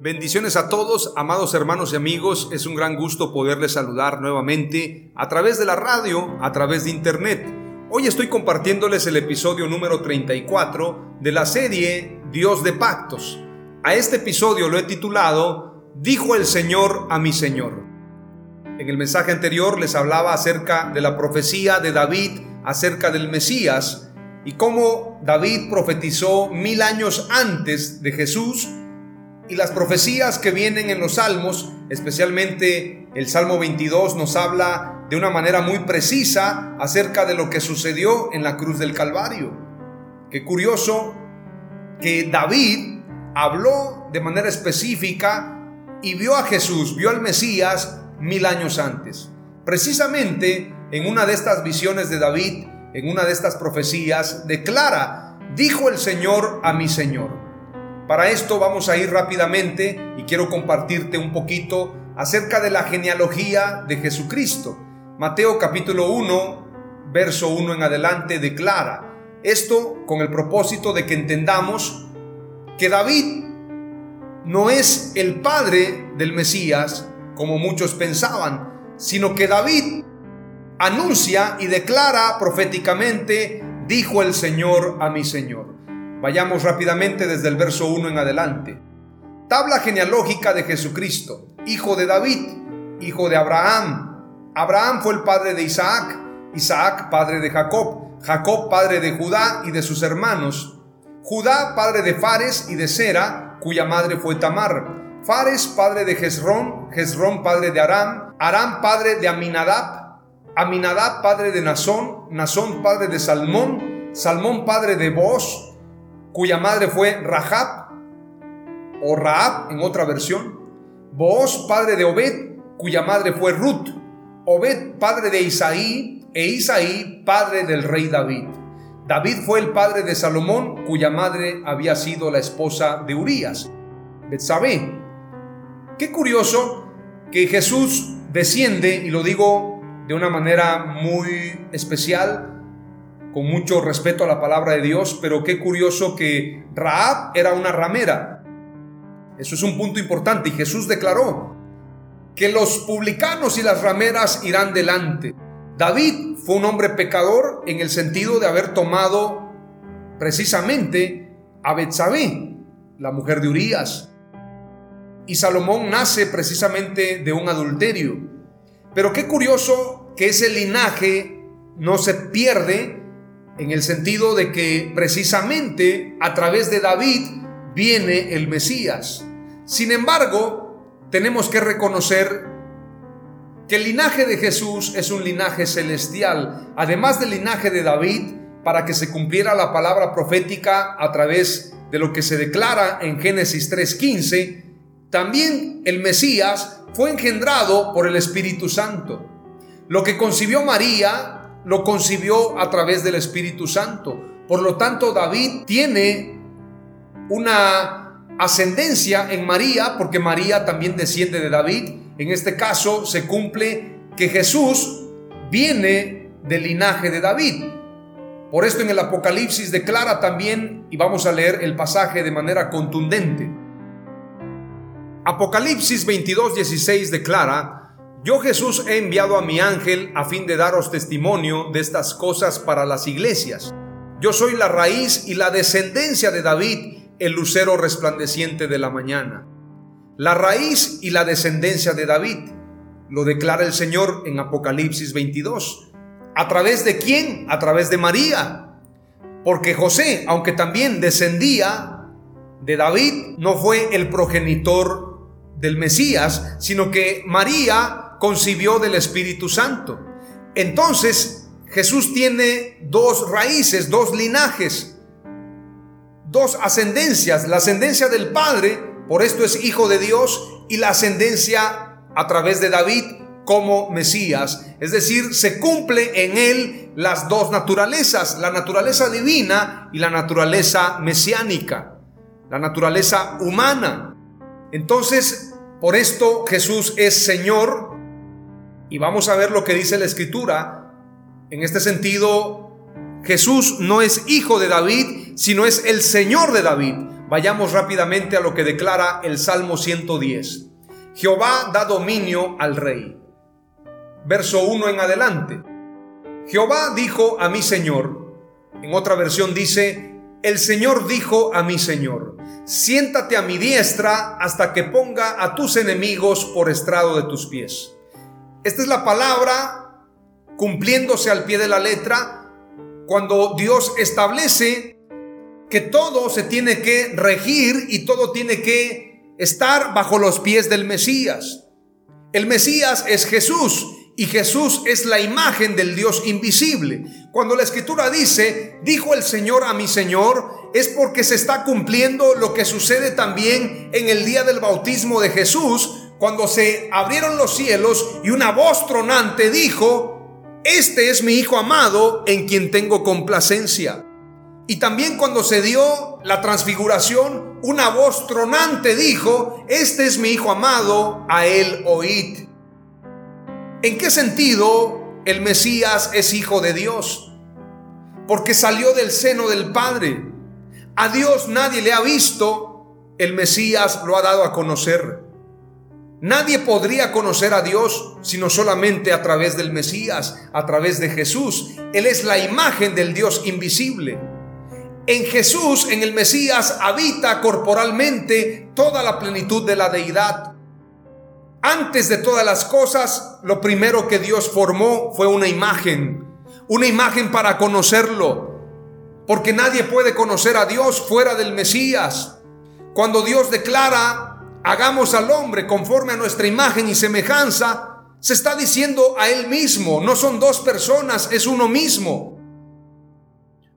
Bendiciones a todos, amados hermanos y amigos. Es un gran gusto poderles saludar nuevamente a través de la radio, a través de internet. Hoy estoy compartiéndoles el episodio número 34 de la serie Dios de Pactos. A este episodio lo he titulado Dijo el Señor a mi Señor. En el mensaje anterior les hablaba acerca de la profecía de David acerca del Mesías y cómo David profetizó mil años antes de Jesús y las profecías que vienen en los salmos, especialmente el Salmo 22, nos habla de una manera muy precisa acerca de lo que sucedió en la cruz del Calvario. Qué curioso que David habló de manera específica y vio a Jesús, vio al Mesías mil años antes. Precisamente en una de estas visiones de David, en una de estas profecías, declara, dijo el Señor a mi Señor. Para esto vamos a ir rápidamente y quiero compartirte un poquito acerca de la genealogía de Jesucristo. Mateo capítulo 1, verso 1 en adelante declara esto con el propósito de que entendamos que David no es el padre del Mesías, como muchos pensaban, sino que David anuncia y declara proféticamente, dijo el Señor a mi Señor. Vayamos rápidamente desde el verso 1 en adelante. Tabla genealógica de Jesucristo, hijo de David, hijo de Abraham. Abraham fue el padre de Isaac, Isaac padre de Jacob, Jacob padre de Judá y de sus hermanos, Judá padre de Fares y de Sera, cuya madre fue Tamar, Fares padre de Jezrón, Jezrón padre de Aram, Aram padre de Aminadab, Aminadab padre de Nazón, Nazón padre de Salmón, Salmón padre de Boz, cuya madre fue Rahab o Raab en otra versión. Booz, padre de Obed, cuya madre fue Ruth. Obed, padre de Isaí, e Isaí, padre del rey David. David fue el padre de Salomón, cuya madre había sido la esposa de Urías, Betsabé. Qué curioso que Jesús desciende, y lo digo de una manera muy especial, con mucho respeto a la palabra de Dios, pero qué curioso que Raab era una ramera. Eso es un punto importante y Jesús declaró que los publicanos y las rameras irán delante. David fue un hombre pecador en el sentido de haber tomado precisamente a Betsabé, la mujer de Urías. Y Salomón nace precisamente de un adulterio. Pero qué curioso que ese linaje no se pierde en el sentido de que precisamente a través de David viene el Mesías. Sin embargo, tenemos que reconocer que el linaje de Jesús es un linaje celestial, además del linaje de David, para que se cumpliera la palabra profética a través de lo que se declara en Génesis 3:15, también el Mesías fue engendrado por el Espíritu Santo. Lo que concibió María lo concibió a través del Espíritu Santo. Por lo tanto, David tiene una ascendencia en María, porque María también desciende de David. En este caso se cumple que Jesús viene del linaje de David. Por esto en el Apocalipsis declara también, y vamos a leer el pasaje de manera contundente, Apocalipsis 22:16 declara, Yo Jesús he enviado a mi ángel a fin de daros testimonio de estas cosas para las iglesias. Yo soy la raíz y la descendencia de David, el lucero resplandeciente de la mañana. La raíz y la descendencia de David, lo declara el Señor en Apocalipsis 22. ¿A través de quién? A través de María. Porque José, aunque también descendía de David, no fue el progenitor del Mesías, sino que María concibió del Espíritu Santo. Entonces, Jesús tiene dos raíces, dos linajes, dos ascendencias. La ascendencia del Padre, por esto es hijo de Dios, y la ascendencia a través de David como Mesías. Es decir, se cumple en él las dos naturalezas, la naturaleza divina y la naturaleza mesiánica, la naturaleza humana. Entonces, por esto Jesús es Señor. Y vamos a ver lo que dice la Escritura en este sentido, Jesús no es hijo de David, sino es el Señor de David. Vayamos rápidamente a lo que declara el Salmo 110. Jehová da dominio al rey. Verso 1 en adelante. Jehová dijo a mi Señor. En otra versión dice, el Señor dijo a mi Señor, siéntate a mi diestra hasta que ponga a tus enemigos por estrado de tus pies. Esta es la palabra cumpliéndose al pie de la letra cuando Dios establece que todo se tiene que regir y todo tiene que estar bajo los pies del Mesías. El Mesías es Jesús y Jesús es la imagen del Dios invisible. Cuando la escritura dice, dijo el Señor a mi Señor, es porque se está cumpliendo lo que sucede también en el día del bautismo de Jesús, cuando se abrieron los cielos y una voz tronante dijo, este es mi Hijo amado en quien tengo complacencia. Y también cuando se dio la transfiguración, una voz tronante dijo, Este es mi Hijo amado, a él oíd. ¿En qué sentido el Mesías es hijo de Dios? Porque salió del seno del Padre. A Dios nadie le ha visto, el Mesías lo ha dado a conocer. Nadie podría conocer a Dios sino solamente a través del Mesías, a través de Jesús. Él es la imagen del Dios invisible. En Jesús, en el Mesías, habita corporalmente toda la plenitud de la deidad. Antes de todas las cosas, lo primero que Dios formó fue una imagen, una imagen para conocerlo, porque nadie puede conocer a Dios fuera del Mesías. Cuando Dios declara hagamos al hombre conforme a nuestra imagen y semejanza, se está diciendo a él mismo, no son dos personas, es uno mismo.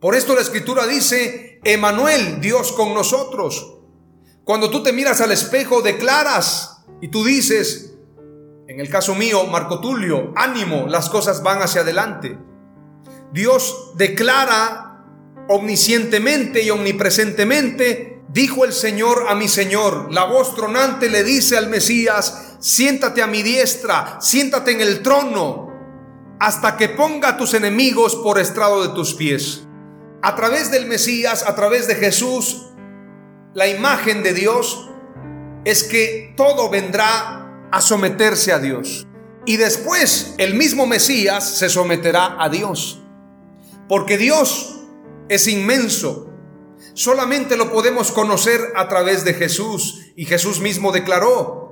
Por esto la escritura dice, Emanuel, Dios con nosotros. Cuando tú te miras al espejo, declaras y tú dices, en el caso mío, Marco Tulio, ánimo, las cosas van hacia adelante. Dios declara omniscientemente y omnipresentemente Dijo el Señor a mi Señor, la voz tronante le dice al Mesías, siéntate a mi diestra, siéntate en el trono, hasta que ponga a tus enemigos por estrado de tus pies. A través del Mesías, a través de Jesús, la imagen de Dios es que todo vendrá a someterse a Dios. Y después el mismo Mesías se someterá a Dios. Porque Dios es inmenso, solamente lo podemos conocer a través de Jesús. Y Jesús mismo declaró,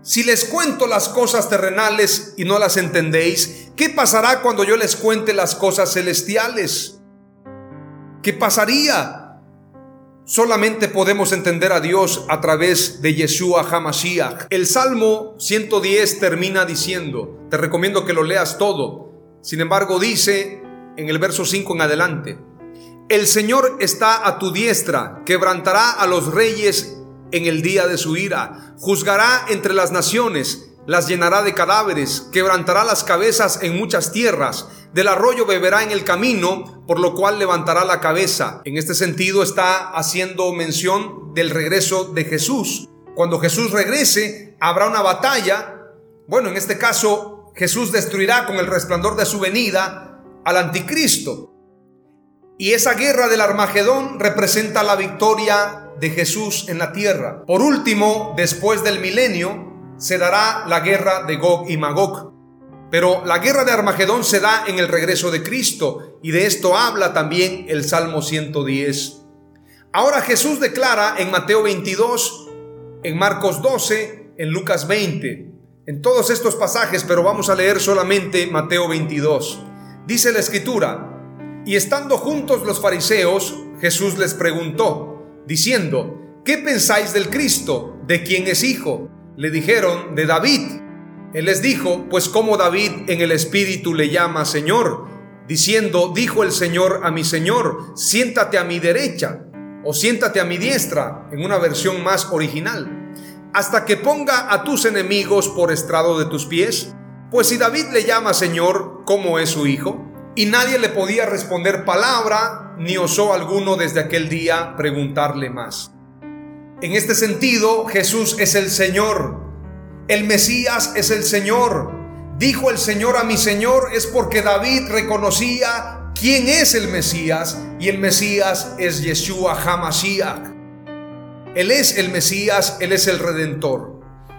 si les cuento las cosas terrenales y no las entendéis, ¿qué pasará cuando yo les cuente las cosas celestiales? ¿Qué pasaría? Solamente podemos entender a Dios a través de Yeshua Hamashiach. El Salmo 110 termina diciendo, te recomiendo que lo leas todo. Sin embargo, dice en el verso 5 en adelante, el Señor está a tu diestra, quebrantará a los reyes en el día de su ira, juzgará entre las naciones, las llenará de cadáveres, quebrantará las cabezas en muchas tierras, del arroyo beberá en el camino, por lo cual levantará la cabeza. En este sentido está haciendo mención del regreso de Jesús. Cuando Jesús regrese, habrá una batalla. Bueno, en este caso, Jesús destruirá con el resplandor de su venida al anticristo. Y esa guerra del Armagedón representa la victoria de Jesús en la tierra. Por último, después del milenio, se dará la guerra de Gog y Magog. Pero la guerra de Armagedón se da en el regreso de Cristo y de esto habla también el Salmo 110. Ahora Jesús declara en Mateo 22, en Marcos 12, en Lucas 20, en todos estos pasajes, pero vamos a leer solamente Mateo 22. Dice la escritura, y estando juntos los fariseos, Jesús les preguntó, diciendo, ¿qué pensáis del Cristo? ¿De quién es hijo? Le dijeron, de David. Él les dijo, pues como David en el Espíritu le llama Señor, diciendo, dijo el Señor a mi Señor, siéntate a mi derecha o siéntate a mi diestra, en una versión más original, hasta que ponga a tus enemigos por estrado de tus pies. Pues si David le llama Señor, ¿cómo es su hijo? Y nadie le podía responder palabra, ni osó alguno desde aquel día preguntarle más. En este sentido, Jesús es el Señor. El Mesías es el Señor. Dijo el Señor a mi Señor es porque David reconocía quién es el Mesías y el Mesías es Yeshua HaMashiach. Él es el Mesías, Él es el Redentor.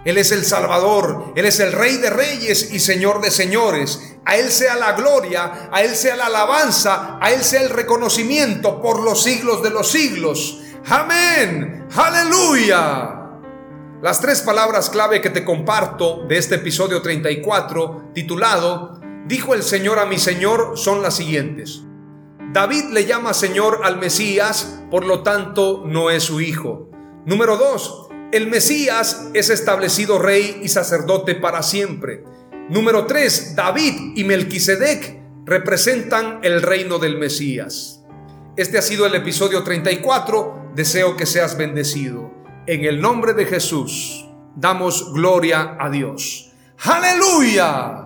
Él es el Salvador, Él es el Rey de Reyes y Señor de Señores. A Él sea la gloria, a Él sea la alabanza, a Él sea el reconocimiento por los siglos de los siglos. Amén. Aleluya. Las tres palabras clave que te comparto de este episodio 34, titulado Dijo el Señor a mi Señor, son las siguientes. David le llama Señor al Mesías, por lo tanto no es su hijo. Número dos, el Mesías es establecido rey y sacerdote para siempre. Número tres, David y Melquisedec representan el reino del Mesías. Este ha sido el episodio 34 deseo que seas bendecido. En el nombre de Jesús, damos gloria a Dios. Aleluya.